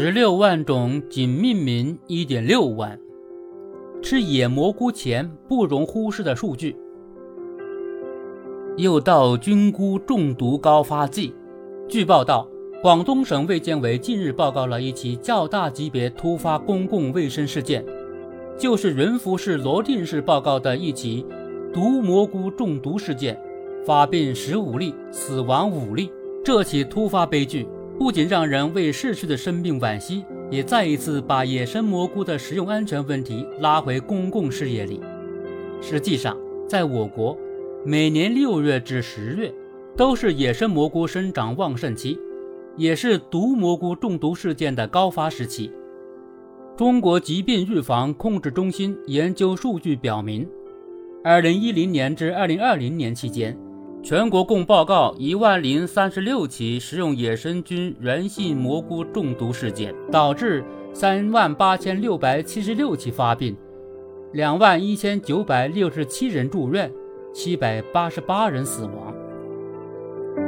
十六万种仅命名一点六万。吃野蘑菇前不容忽视的数据。又到菌菇中毒高发季，据报道，广东省卫健委近日报告了一起较大级别突发公共卫生事件，就是仁福市罗定市报告的一起毒蘑菇中毒事件，发病十五例，死亡五例。这起突发悲剧不仅让人为逝去的生命惋惜。也再一次把野生蘑菇的食用安全问题拉回公共视野里。实际上，在我国，每年六月至十月都是野生蘑菇生长旺盛期，也是毒蘑菇中毒事件的高发时期。中国疾病预防控制中心研究数据表明，二零一零年至二零二零年期间。全国共报告一万零三十六起食用野生菌源性蘑菇中毒事件，导致三万八千六百七十六起发病，两万一千九百六十七人住院，七百八十八人死亡。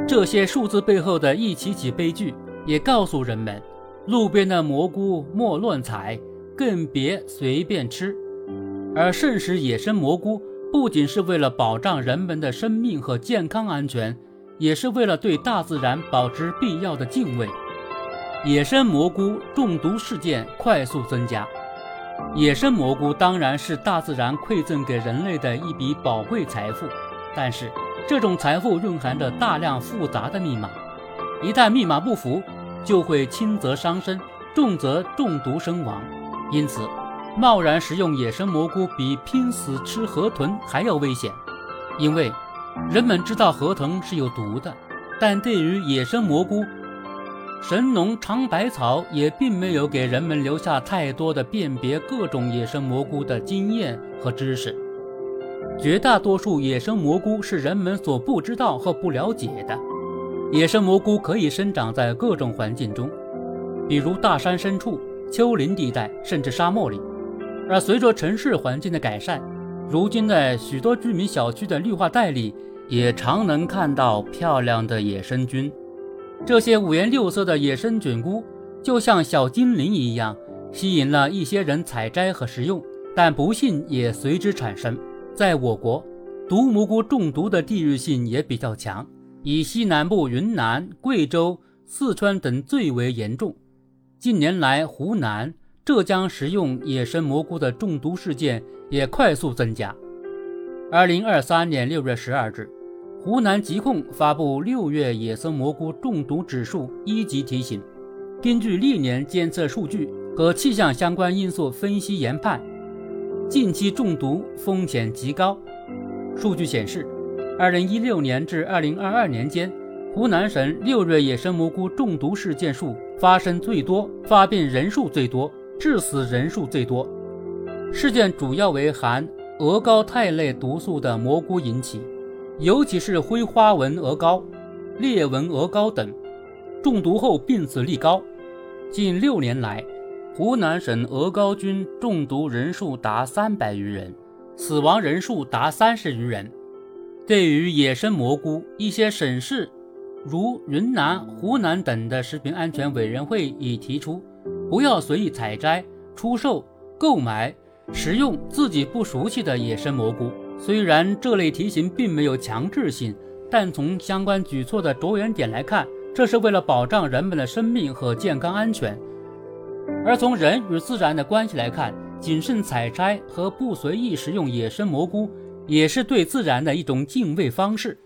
这些数字背后的一起起悲剧，也告诉人们：路边的蘑菇莫乱采，更别随便吃。而慎食野生蘑菇。不仅是为了保障人们的生命和健康安全，也是为了对大自然保持必要的敬畏。野生蘑菇中毒事件快速增加。野生蘑菇当然是大自然馈赠给人类的一笔宝贵财富，但是这种财富蕴含着大量复杂的密码，一旦密码不符，就会轻则伤身，重则中毒身亡。因此。贸然食用野生蘑菇比拼死吃河豚还要危险，因为人们知道河豚是有毒的，但对于野生蘑菇，神农尝百草也并没有给人们留下太多的辨别各种野生蘑菇的经验和知识。绝大多数野生蘑菇是人们所不知道和不了解的。野生蘑菇可以生长在各种环境中，比如大山深处、丘陵地带，甚至沙漠里。而随着城市环境的改善，如今在许多居民小区的绿化带里，也常能看到漂亮的野生菌。这些五颜六色的野生菌菇，就像小精灵一样，吸引了一些人采摘和食用，但不幸也随之产生。在我国，毒蘑菇中毒的地域性也比较强，以西南部云南、贵州、四川等最为严重。近年来，湖南。浙江食用野生蘑菇的中毒事件也快速增加。二零二三年六月十二日，湖南疾控发布六月野生蘑菇中毒指数一级提醒。根据历年监测数据和气象相关因素分析研判，近期中毒风险极高。数据显示，二零一六年至二零二二年间，湖南省六月野生蘑菇中毒事件数发生最多，发病人数最多。致死人数最多，事件主要为含鹅膏肽类毒素的蘑菇引起，尤其是灰花纹鹅膏、裂纹鹅膏等，中毒后病死率高。近六年来，湖南省鹅膏菌中毒人数达三百余人，死亡人数达三十余人。对于野生蘑菇，一些省市，如云南、湖南等的食品安全委员会已提出。不要随意采摘、出售、购买、食用自己不熟悉的野生蘑菇。虽然这类提醒并没有强制性，但从相关举措的着眼点来看，这是为了保障人们的生命和健康安全。而从人与自然的关系来看，谨慎采摘和不随意食用野生蘑菇，也是对自然的一种敬畏方式。